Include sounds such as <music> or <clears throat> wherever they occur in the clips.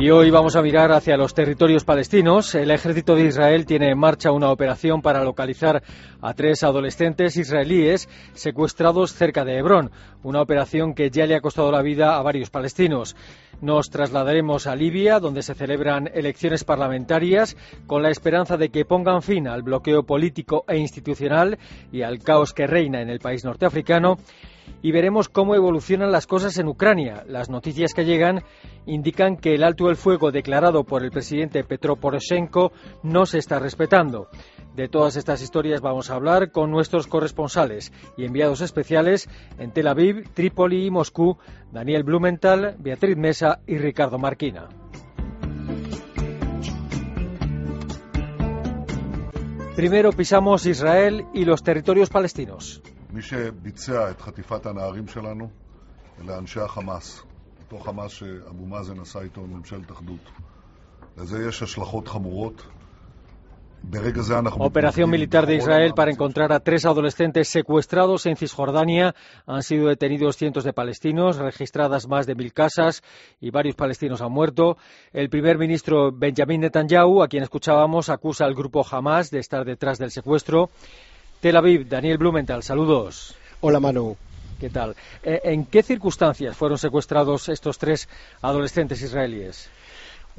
Y hoy vamos a mirar hacia los territorios palestinos. El ejército de Israel tiene en marcha una operación para localizar a tres adolescentes israelíes secuestrados cerca de Hebrón, una operación que ya le ha costado la vida a varios palestinos. Nos trasladaremos a Libia, donde se celebran elecciones parlamentarias, con la esperanza de que pongan fin al bloqueo político e institucional y al caos que reina en el país norteafricano y veremos cómo evolucionan las cosas en Ucrania. Las noticias que llegan indican que el alto el fuego declarado por el presidente Petro Poroshenko no se está respetando. De todas estas historias vamos a hablar con nuestros corresponsales y enviados especiales en Tel Aviv, Trípoli y Moscú, Daniel Blumenthal, Beatriz Mesa y Ricardo Marquina. Primero pisamos Israel y los territorios palestinos. Operación militar de Israel para encontrar a tres adolescentes secuestrados en Cisjordania. Han sido detenidos cientos de palestinos, registradas más de mil casas y varios palestinos han muerto. El primer ministro Benjamin Netanyahu, a quien escuchábamos, acusa al grupo Hamas de estar detrás del secuestro. Tel Aviv, Daniel Blumenthal, saludos. Hola Manu. ¿Qué tal? Eh, ¿En qué circunstancias fueron secuestrados estos tres adolescentes israelíes?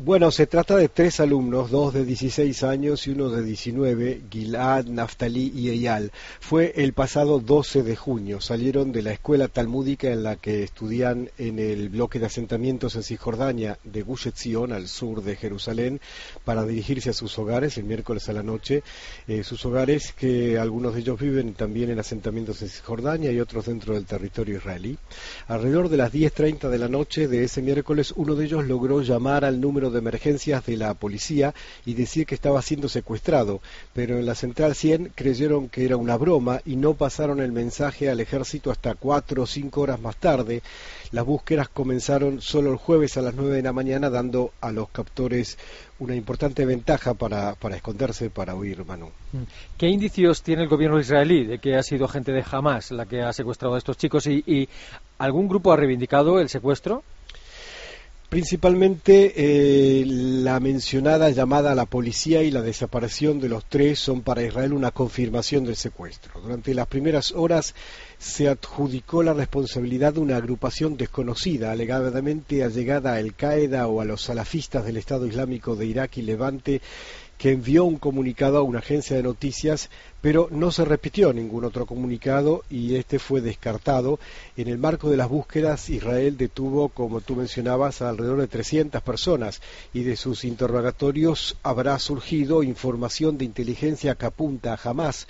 Bueno, se trata de tres alumnos, dos de 16 años y uno de 19, Gilad, Naftali y Eyal. Fue el pasado 12 de junio. Salieron de la escuela talmúdica en la que estudian en el bloque de asentamientos en Cisjordania de Gush Etzion, al sur de Jerusalén, para dirigirse a sus hogares el miércoles a la noche. Eh, sus hogares que algunos de ellos viven también en asentamientos en Cisjordania y otros dentro del territorio israelí. Alrededor de las 10.30 de la noche de ese miércoles, uno de ellos logró llamar al número de emergencias de la policía y decir que estaba siendo secuestrado, pero en la central 100 creyeron que era una broma y no pasaron el mensaje al ejército hasta cuatro o cinco horas más tarde. Las búsquedas comenzaron solo el jueves a las nueve de la mañana, dando a los captores una importante ventaja para, para esconderse, para huir, Manu. Mm. ¿Qué indicios tiene el gobierno israelí de que ha sido gente de Hamas la que ha secuestrado a estos chicos y algún grupo ha reivindicado el secuestro? Principalmente eh, la mencionada llamada a la policía y la desaparición de los tres son para Israel una confirmación del secuestro. Durante las primeras horas se adjudicó la responsabilidad de una agrupación desconocida, alegadamente allegada a Al-Qaeda o a los salafistas del Estado Islámico de Irak y Levante, que envió un comunicado a una agencia de noticias, pero no se repitió ningún otro comunicado y este fue descartado. En el marco de las búsquedas, Israel detuvo, como tú mencionabas, alrededor de 300 personas y de sus interrogatorios habrá surgido información de inteligencia que apunta a jamás.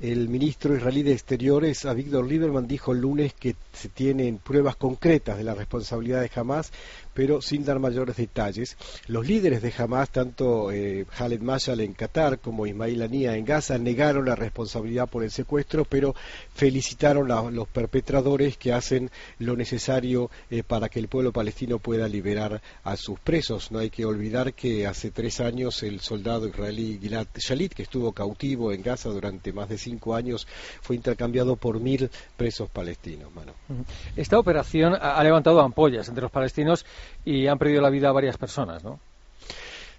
El ministro israelí de Exteriores, Avigdor Lieberman, dijo el lunes que se tienen pruebas concretas de la responsabilidad de Hamas, pero sin dar mayores detalles. Los líderes de Hamas, tanto eh, Mashal en Qatar como Ismail Ania en Gaza, negaron la responsabilidad por el secuestro, pero felicitaron a los perpetradores que hacen lo necesario eh, para que el pueblo palestino pueda liberar a sus presos. No hay que olvidar que hace tres años el soldado israelí Gilad Shalit, que estuvo cautivo en Gaza durante más de cinco años, fue intercambiado por mil presos palestinos. Esta operación ha levantado ampollas entre los palestinos y han perdido la vida varias personas, ¿no?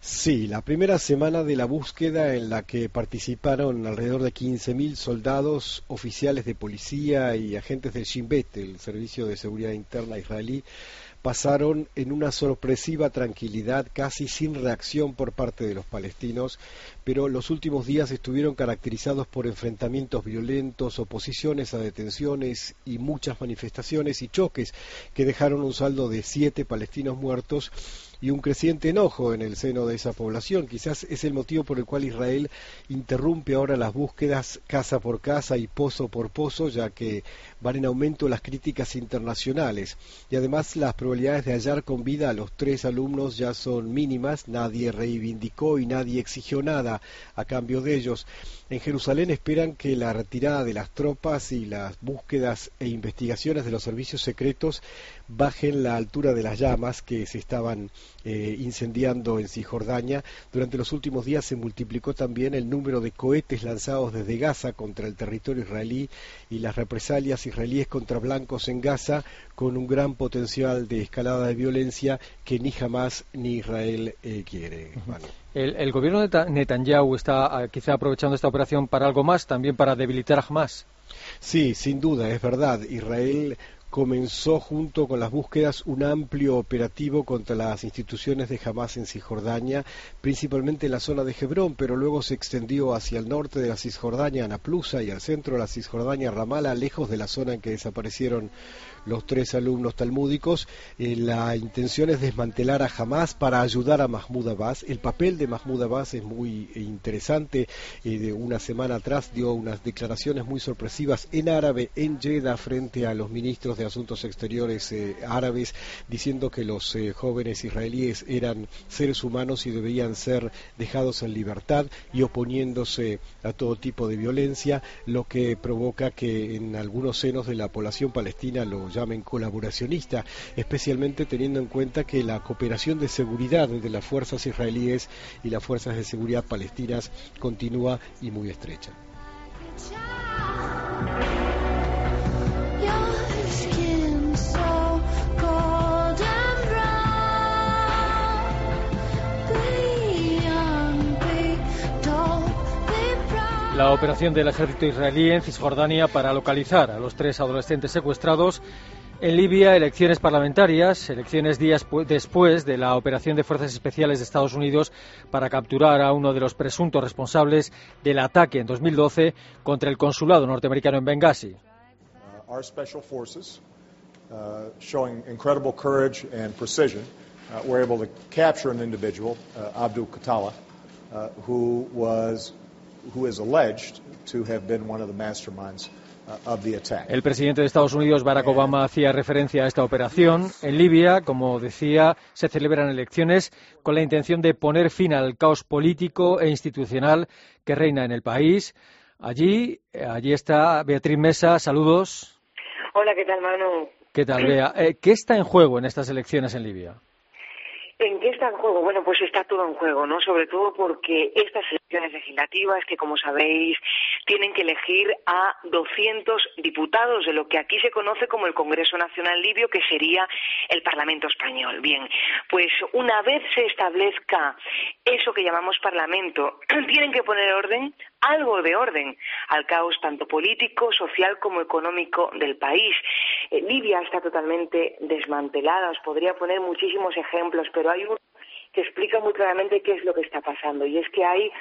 Sí, la primera semana de la búsqueda en la que participaron alrededor de 15.000 soldados, oficiales de policía y agentes del Shin Bet, el Servicio de Seguridad Interna israelí, pasaron en una sorpresiva tranquilidad, casi sin reacción por parte de los palestinos, pero los últimos días estuvieron caracterizados por enfrentamientos violentos, oposiciones a detenciones y muchas manifestaciones y choques que dejaron un saldo de siete palestinos muertos y un creciente enojo en el seno de esa población. Quizás es el motivo por el cual Israel interrumpe ahora las búsquedas casa por casa y pozo por pozo, ya que van en aumento las críticas internacionales. Y además las probabilidades de hallar con vida a los tres alumnos ya son mínimas, nadie reivindicó y nadie exigió nada a cambio de ellos. En Jerusalén esperan que la retirada de las tropas y las búsquedas e investigaciones de los servicios secretos bajen la altura de las llamas que se estaban eh, incendiando en Cisjordania. Durante los últimos días se multiplicó también el número de cohetes lanzados desde Gaza contra el territorio israelí y las represalias israelíes contra blancos en Gaza con un gran potencial de escalada de violencia que ni Hamas ni Israel eh, quiere. El, gobierno de Netanyahu está ah, quizá aprovechando esta operación para algo más, también para debilitar a Hamas. Sí, sin duda, es verdad. Israel comenzó junto con las búsquedas un amplio operativo contra las instituciones de Hamas en Cisjordania, principalmente en la zona de Hebrón, pero luego se extendió hacia el norte de la Cisjordania, Anaplusa, y al centro de la Cisjordania, Ramala, lejos de la zona en que desaparecieron los tres alumnos talmúdicos. Eh, la intención es desmantelar a Hamas para ayudar a Mahmoud Abbas. El papel de Mahmoud Abbas es muy interesante. Eh, de una semana atrás dio unas declaraciones muy sorpresivas en árabe en Jeddah frente a los ministros de Asuntos Exteriores árabes diciendo que los jóvenes israelíes eran seres humanos y debían ser dejados en libertad y oponiéndose a todo tipo de violencia, lo que provoca que en algunos senos de la población palestina lo llamen colaboracionista, especialmente teniendo en cuenta que la cooperación de seguridad entre las fuerzas israelíes y las fuerzas de seguridad palestinas continúa y muy estrecha. La operación del ejército israelí en Cisjordania para localizar a los tres adolescentes secuestrados. En Libia, elecciones parlamentarias, elecciones días después de la operación de fuerzas especiales de Estados Unidos para capturar a uno de los presuntos responsables del ataque en 2012 contra el consulado norteamericano en Benghazi. Uh, our uh, uh, were able to uh, Abdul Katala, uh, who was el presidente de Estados Unidos, Barack Obama, hacía referencia a esta operación. En Libia, como decía, se celebran elecciones con la intención de poner fin al caos político e institucional que reina en el país. Allí, allí está Beatriz Mesa. Saludos. Hola, ¿qué tal, Manu? ¿Qué tal, Bea? Eh, ¿Qué está en juego en estas elecciones en Libia? ¿En qué está en juego? Bueno, pues está todo en juego, ¿no? Sobre todo porque estas elecciones legislativas, que como sabéis, tienen que elegir a 200 diputados de lo que aquí se conoce como el Congreso Nacional Libio, que sería el Parlamento Español. Bien, pues una vez se establezca eso que llamamos Parlamento, <clears throat> tienen que poner orden, algo de orden, al caos tanto político, social como económico del país. Eh, Libia está totalmente desmantelada. Os podría poner muchísimos ejemplos, pero hay uno que explica muy claramente qué es lo que está pasando. Y es que hay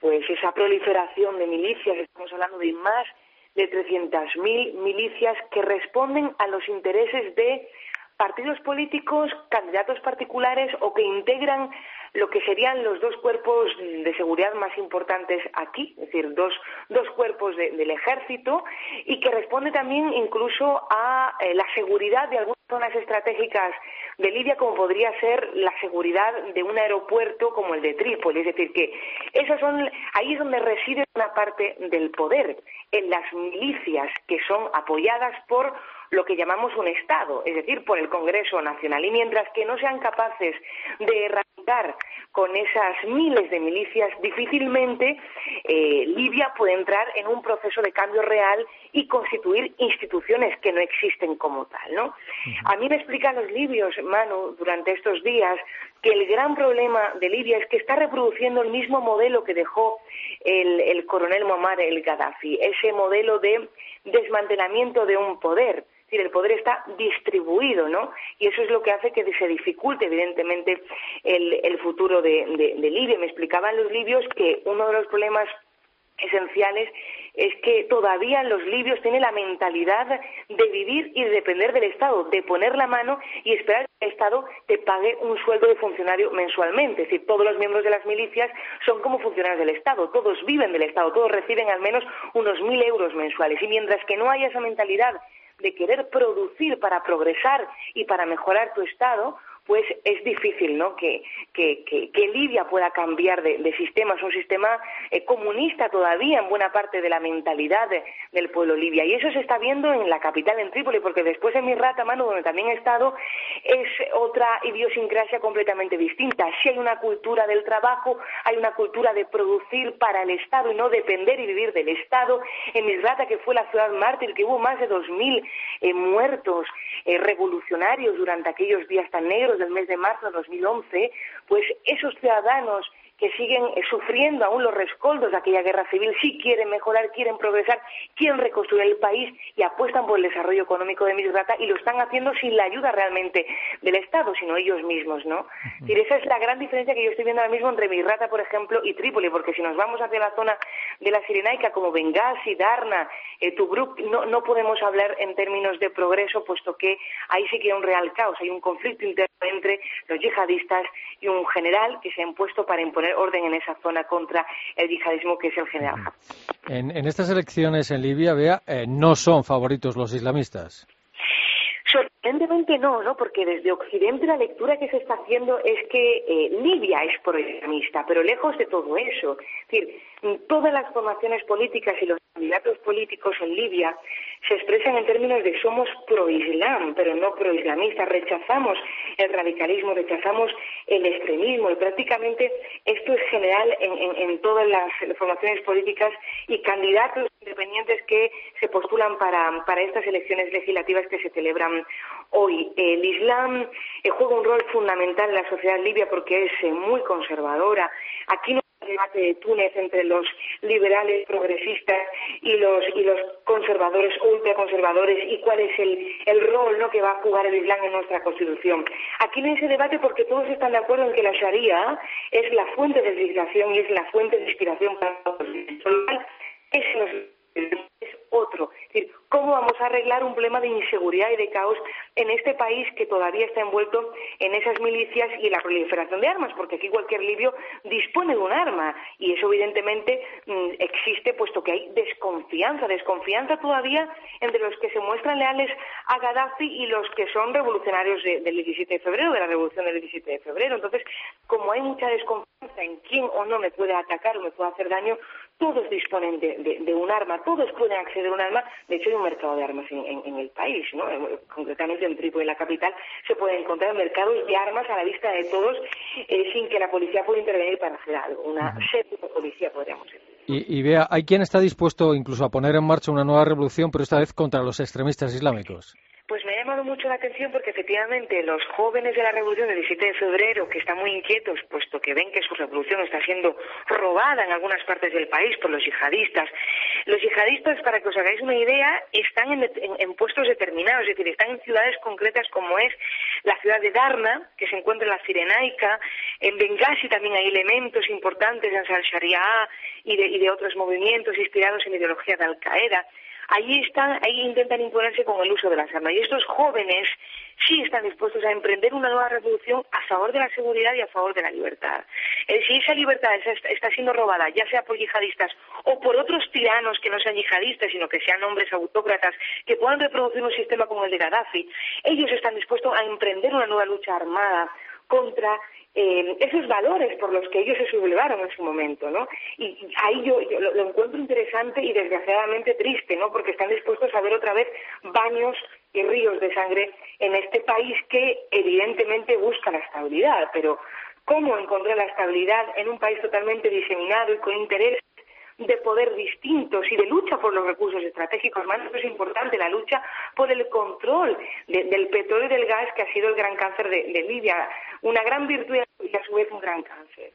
pues esa proliferación de milicias, estamos hablando de más de 300.000 milicias que responden a los intereses de partidos políticos, candidatos particulares o que integran lo que serían los dos cuerpos de seguridad más importantes aquí, es decir, dos, dos cuerpos del ejército y que responde también incluso a eh, la seguridad de algunas zonas estratégicas de Libia, como podría ser la seguridad de un aeropuerto como el de Trípoli. Es decir, que esas son, ahí es donde reside una parte del poder, en las milicias que son apoyadas por lo que llamamos un Estado, es decir, por el Congreso Nacional. Y mientras que no sean capaces de erradicar con esas miles de milicias, difícilmente eh, Libia puede entrar en un proceso de cambio real y constituir instituciones que no existen como tal, ¿no? A mí me explican los libios, Manu, durante estos días, que el gran problema de Libia es que está reproduciendo el mismo modelo que dejó el, el coronel Muammar el Gaddafi, ese modelo de desmantelamiento de un poder decir, el poder está distribuido, ¿no? Y eso es lo que hace que se dificulte, evidentemente, el, futuro de, Libia. Me explicaban los libios que uno de los problemas esenciales es que todavía los libios tienen la mentalidad de vivir y de depender del Estado, de poner la mano y esperar que el Estado te pague un sueldo de funcionario mensualmente. Es decir, todos los miembros de las milicias son como funcionarios del Estado, todos viven del Estado, todos reciben al menos unos mil euros mensuales. Y mientras que no haya esa mentalidad de querer producir para progresar y para mejorar tu Estado, pues es difícil ¿no? que, Libia pueda cambiar de, sistema. Es un sistema eh, comunista todavía en buena parte de la mentalidad del pueblo libia. Y eso se está viendo en la capital, en Trípoli, porque después en Misrata, mano, donde también he estado, es otra idiosincrasia completamente distinta. Si hay una cultura del trabajo, hay una cultura de producir para el Estado y no depender y vivir del Estado. En Misrata, que fue la ciudad mártir, que hubo más de 2.000 eh, muertos eh, revolucionarios durante aquellos días tan negros, del mes de marzo de 2011, pues esos ciudadanos que siguen eh, sufriendo aún los rescoldos de aquella guerra civil, sí quieren mejorar, quieren progresar, quieren reconstruir el país y apuestan por el desarrollo económico de Misrata y lo están haciendo sin la ayuda realmente del Estado, sino ellos mismos, ¿no? esa es la gran diferencia que yo estoy viendo ahora mismo entre Misrata, por ejemplo, y Trípoli, porque si nos vamos hacia la zona de la Sirenaica, como Benghazi, Darna, eh, Tobruk, no, no podemos hablar en términos de progreso, puesto que ahí sí que hay un real caos, hay un conflicto interno entre los yihadistas y un general que se ha impuesto para imponer orden en esa zona contra el yihadismo que es el general en, en, estas elecciones en Libia, vea, eh, no son favoritos los islamistas. Sorprendentemente no, ¿no? Porque desde Occidente la lectura que se está haciendo es que eh, Libia es pro-islamista, pero lejos de todo eso. Es decir, todas las formaciones políticas y los candidatos políticos en Libia se expresan en términos de somos pro-islam, pero no pro-islamistas. Rechazamos el radicalismo, rechazamos el extremismo y prácticamente esto es general en, todas las formaciones políticas y candidatos independientes que se postulan para, estas elecciones legislativas que se celebran hoy. El Islam eh, juega un rol fundamental en la sociedad libia porque es eh, muy conservadora. Aquí no debate de Túnez entre los liberales progresistas y los y los conservadores ultraconservadores y cuál es el, el rol ¿no? que va a jugar el Islam en nuestra Constitución. Aquí no hay ese debate porque todos están de acuerdo en que la Sharia es la fuente de legislación y es la fuente de inspiración para decir, ¿cómo vamos a arreglar un problema de inseguridad y de caos en este país que todavía está envuelto en esas milicias y en la proliferación de armas? Porque aquí cualquier libio dispone de un arma y eso evidentemente mm, existe puesto que hay desconfianza, desconfianza todavía entre los que se muestran leales a Gaddafi y los que son revolucionarios del 17 de febrero, de la revolución del 17 de febrero. Entonces, como hay mucha desconfianza en quién o no me puede atacar o me puede hacer daño, todos disponen de, un arma, todos pueden acceder a un arma. De hecho, hay un mercado de armas en, el país, ¿no? Concretamente en Trípoli, la capital, se pueden encontrar mercados de armas a la vista de todos eh, sin que la policía pueda intervenir para hacer algo. Una séptima policía, podríamos decir. Y, y, vea, hay quien está dispuesto incluso a poner en marcha una nueva revolución, pero esta vez contra los extremistas islámicos. Mucho la atención porque efectivamente los jóvenes de la revolución del 17 de febrero, que están muy inquietos, puesto que ven que su revolución está siendo robada en algunas partes del país por los yihadistas. Los yihadistas, para que os hagáis una idea, están en, puestos determinados, es decir, están en ciudades concretas como es la ciudad de Darna, que se encuentra en la Cirenaica, en Benghazi también hay elementos importantes en Al-Sharia y de, y de otros movimientos inspirados en ideología de Al-Qaeda allí están, ahí intentan imponerse con el uso de las armas. Y estos jóvenes sí están dispuestos a emprender una nueva revolución a favor de la seguridad y a favor de la libertad. Si esa libertad está siendo robada, ya sea por yihadistas o por otros tiranos que no sean yihadistas, sino que sean hombres autócratas que puedan reproducir un sistema como el de Gaddafi, ellos están dispuestos a emprender una nueva lucha armada contra eh, esos valores por los que ellos se sublevaron en su momento, ¿no? Y, ahí yo, lo, lo, encuentro interesante y desgraciadamente triste, ¿no? Porque están dispuestos a ver otra vez baños y ríos de sangre en este país que evidentemente busca la estabilidad, pero ¿cómo encontrar la estabilidad en un país totalmente diseminado y con intereses de poder distintos y de lucha por los recursos estratégicos. Más es importante la lucha por el control del petróleo y del gas, que ha sido el gran cáncer de, Libia. Una gran virtud y a su vez un gran cáncer.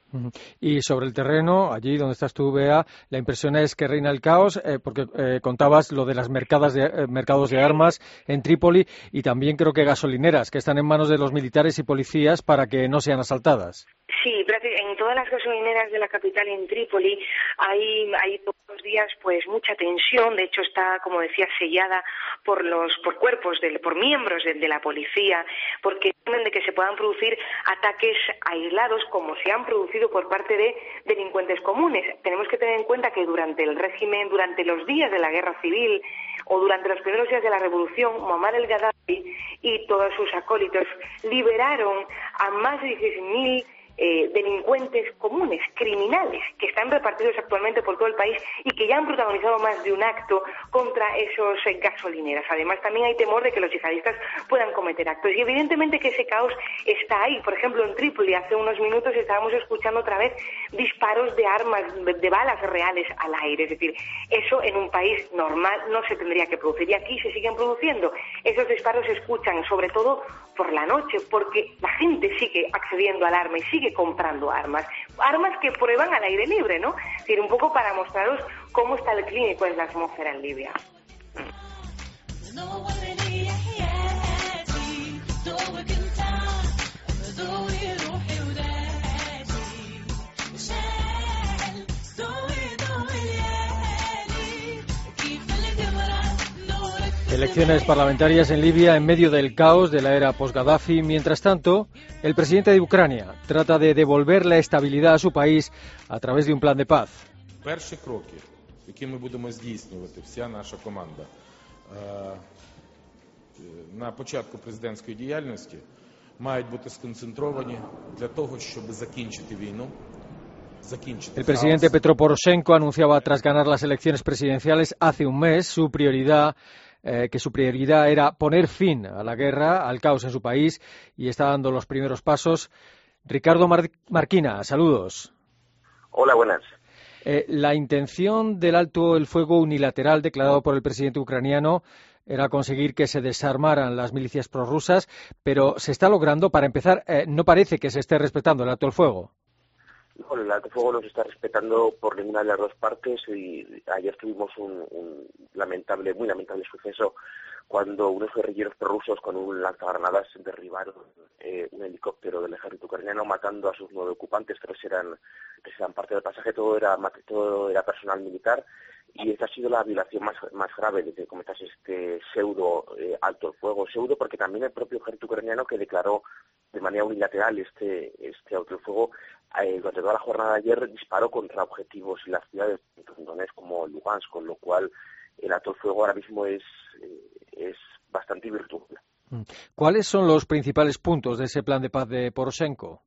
Y sobre el terreno, allí donde estás tú, Bea, la impresión es que reina el caos, eh, porque eh, contabas lo de las mercadas de, eh, mercados de armas en Trípoli y también creo que gasolineras que están en manos de los militares y policías para que no sean asaltadas. Sí, en todas las gasolineras de la capital, en Trípoli, hay, hay todos los días pues mucha tensión. De hecho, está, como decía, sellada por los por cuerpos, de, por miembros de, la policía, porque temen de que se puedan producir ataques aislados como se han producido por parte de delincuentes comunes. Tenemos que tener en cuenta que durante el régimen, durante los días de la guerra civil o durante los primeros días de la revolución, Muammar el Gaddafi y todos sus acólitos liberaron a más de 16.000 eh, delincuentes comunes, criminales, que están repartidos actualmente por todo el país y que ya han protagonizado más de un acto contra esos eh, gasolineras. Además, también hay temor de que los yihadistas puedan cometer actos. Y evidentemente que ese caos está ahí. Por ejemplo, en Trípoli, hace unos minutos estábamos escuchando otra vez disparos de armas, de balas reales al aire. Es decir, eso en un país normal no se tendría que producir. Y aquí se siguen produciendo. Esos disparos se escuchan, sobre todo por la noche, porque la gente sigue accediendo al arma y sigue comprando armas. Armas que prueban al aire libre, ¿no? Es decir, un poco para mostraros cómo está el clínico en la atmósfera en Libia. Elecciones parlamentarias en Libia en medio del caos de la era post-Gaddafi. Mientras tanto, el presidente de Ucrania trata de devolver la estabilidad a su país a través de un plan de paz. Перші кроки, які ми будемо здійснювати, вся наша команда на початку президентської діяльності, мають бути сконцентровані для того, щоб закінчити війну. El presidente Petro Poroshenko anunciaba tras ganar las elecciones presidenciales hace un mes su prioridad eh, que su prioridad era poner fin a la guerra, al caos en su país, y está dando los primeros pasos. Ricardo Marquina, saludos. Hola, buenas. Eh, la intención del alto el fuego unilateral declarado por el presidente ucraniano era conseguir que se desarmaran las milicias prorrusas, pero se está logrando. Para empezar, eh, no parece que se esté respetando el alto el fuego. No, el alto fuego no se está respetando por ninguna de las dos partes y ayer tuvimos un, un lamentable, muy lamentable suceso cuando unos guerrilleros prorrusos con un lanzagranadas derribaron eh, un helicóptero del ejército ucraniano matando a sus nueve ocupantes, tres eran, tres eran parte del pasaje, todo era, todo era personal militar y esta ha sido la violación más, grave de que cometas este pseudo eh, alto fuego, pseudo porque también el propio ejército ucraniano que declaró de manera unilateral este, este alto fuego eh, durante toda la jornada de ayer disparó contra objetivos en las ciudades de Donetsk como Lugansk, con lo cual el alto fuego ahora mismo es, eh, es bastante virtual. Mm. ¿Cuáles son los principales puntos de ese plan de paz de Poroshenko?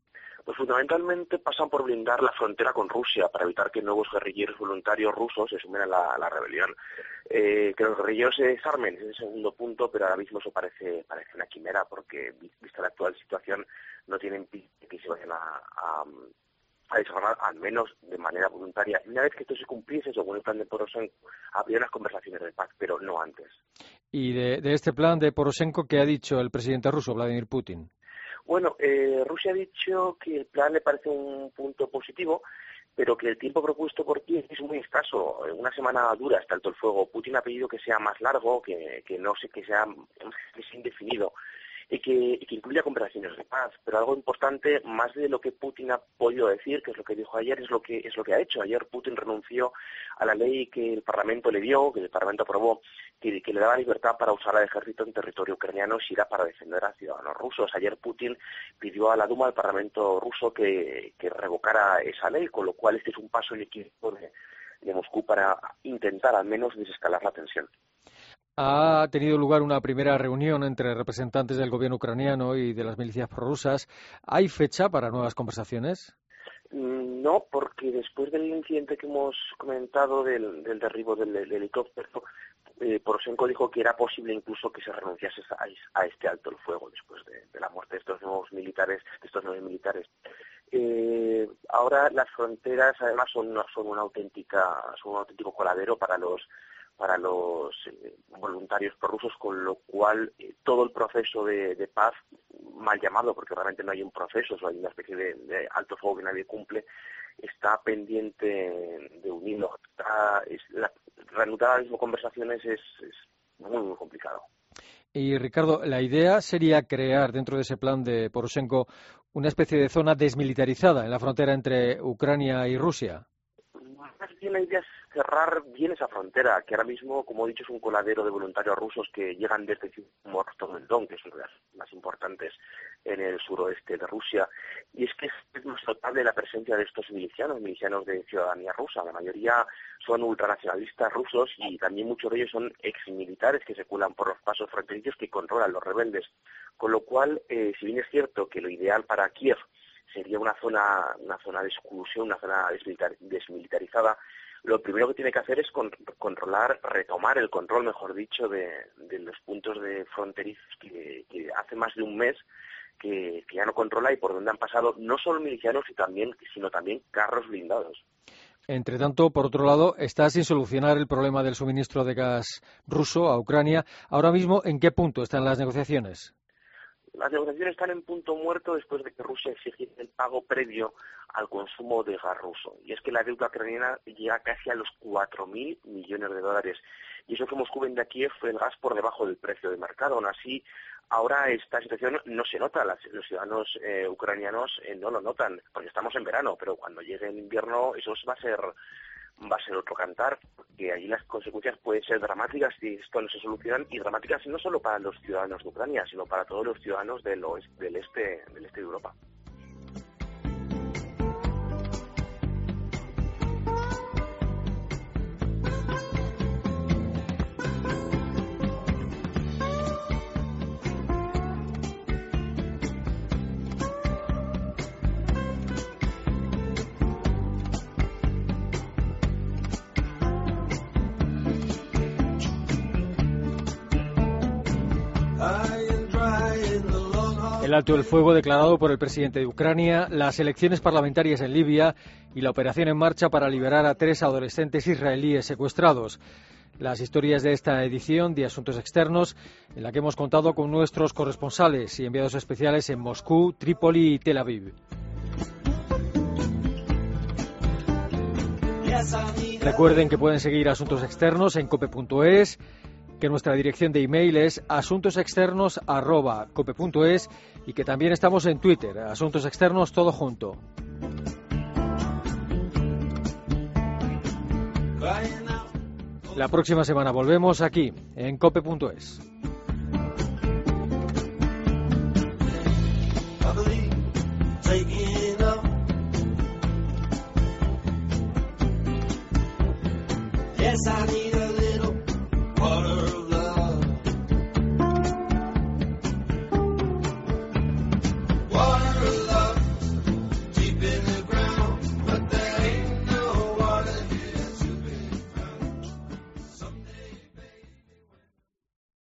Pues fundamentalmente pasan por blindar la frontera con Rusia para evitar que nuevos guerrilleros voluntarios rusos se sumen a la, rebelión. Eh, que los guerrilleros se desarmen es el segundo punto, pero ahora mismo eso parece, parece una quimera porque, vista la actual situación, no tienen se vayan a, a, desarmar al menos de manera voluntaria. Y una vez que esto se cumpliese, según el plan de Poroshenko, habría unas conversaciones de paz, pero no antes. ¿Y de, de este plan de Poroshenko qué ha dicho el presidente ruso, Vladimir Putin? Bueno, eh, Rusia ha dicho que el plan le parece un punto positivo, pero que el tiempo propuesto por ti es muy escaso. Una semana dura hasta el fuego. Putin ha pedido que sea más largo, que, que no sé, que sea, que sea indefinido y que, que incluya conversaciones de paz. Pero algo importante, más de lo que Putin ha podido decir, que es lo que dijo ayer, es lo que, es lo que ha hecho. Ayer Putin renunció a la ley que el Parlamento le dio, que el Parlamento aprobó, que, le daba libertad para usar al ejército en territorio ucraniano si era para defender a ciudadanos rusos. Ayer Putin pidió a la Duma del Parlamento ruso que, que revocara esa ley, con lo cual este es un paso en de Moscú para intentar al menos desescalar la tensión. Ha tenido lugar una primera reunión entre representantes del gobierno ucraniano y de las milicias prorrusas. ¿Hay fecha para nuevas conversaciones? Mm, no, porque después del incidente que hemos comentado del, derribo del, helicóptero, eh, Poroshenko dijo que era posible incluso que se renunciase a, este alto el fuego después de, la muerte de estos nuevos militares, de estos nueve militares. Eh, ahora las fronteras además son, son una auténtica, son un auténtico coladero para los para los eh, voluntarios prorrusos, con lo cual eh, todo el proceso de, paz, mal llamado, porque realmente no hay un proceso, hay una especie de, alto fuego que nadie cumple, está pendiente de es, la, reanudar las mismas conversaciones es, muy, muy complicado. Y Ricardo, la idea sería crear dentro de ese plan de Poroshenko una especie de zona desmilitarizada en la frontera entre Ucrania y Rusia. Es cerrar bien esa frontera, que ahora mismo, como he dicho, es un coladero de voluntarios rusos que llegan desde Don, que es una de las más importantes en el suroeste de Rusia. Y es que es más notable la presencia de estos milicianos, milicianos de ciudadanía rusa. La mayoría son ultranacionalistas rusos y también muchos de ellos son exmilitares que se cuelan por los pasos fronterizos que controlan los rebeldes. Con lo cual, eh, si bien es cierto que lo ideal para Kiev sería una zona, una zona de exclusión, una zona desmilitarizada, lo primero que tiene que hacer es controlar, retomar el control, mejor dicho, de, los puntos de fronterizos que, hace más de un mes que, ya no controla y por donde han pasado no solo milicianos, sino también carros blindados. Entre tanto, por otro lado, está sin solucionar el problema del suministro de gas ruso a Ucrania. Ahora mismo, ¿en qué punto están las negociaciones? Las negociaciones están en punto muerto después de que Rusia exigiera el pago previo al consumo de gas ruso. Y es que la deuda ucraniana llega casi a los 4.000 millones de dólares. Y eso que Moscú vende a Kiev el gas por debajo del precio de mercado. Aún así, ahora esta situación no se nota. los ciudadanos eh, ucranianos eh, no lo notan, porque estamos en verano, pero cuando llegue el invierno eso va a ser va a ser otro cantar, porque allí las consecuencias pueden ser dramáticas si esto no se soluciona, y dramáticas no solo para los ciudadanos de Ucrania, sino para todos los ciudadanos del, del, este, del este de Europa. El alto del fuego declarado por el presidente de Ucrania, las elecciones parlamentarias en Libia y la operación en marcha para liberar a tres adolescentes israelíes secuestrados. Las historias de esta edición de Asuntos Externos, en la que hemos contado con nuestros corresponsales y enviados especiales en Moscú, Trípoli y Tel Aviv. Recuerden que pueden seguir Asuntos Externos en cope.es que nuestra dirección de email es asuntosexternos.cope.es y que también estamos en Twitter, Asuntos Externos todo junto. La próxima semana volvemos aquí, en cope.es.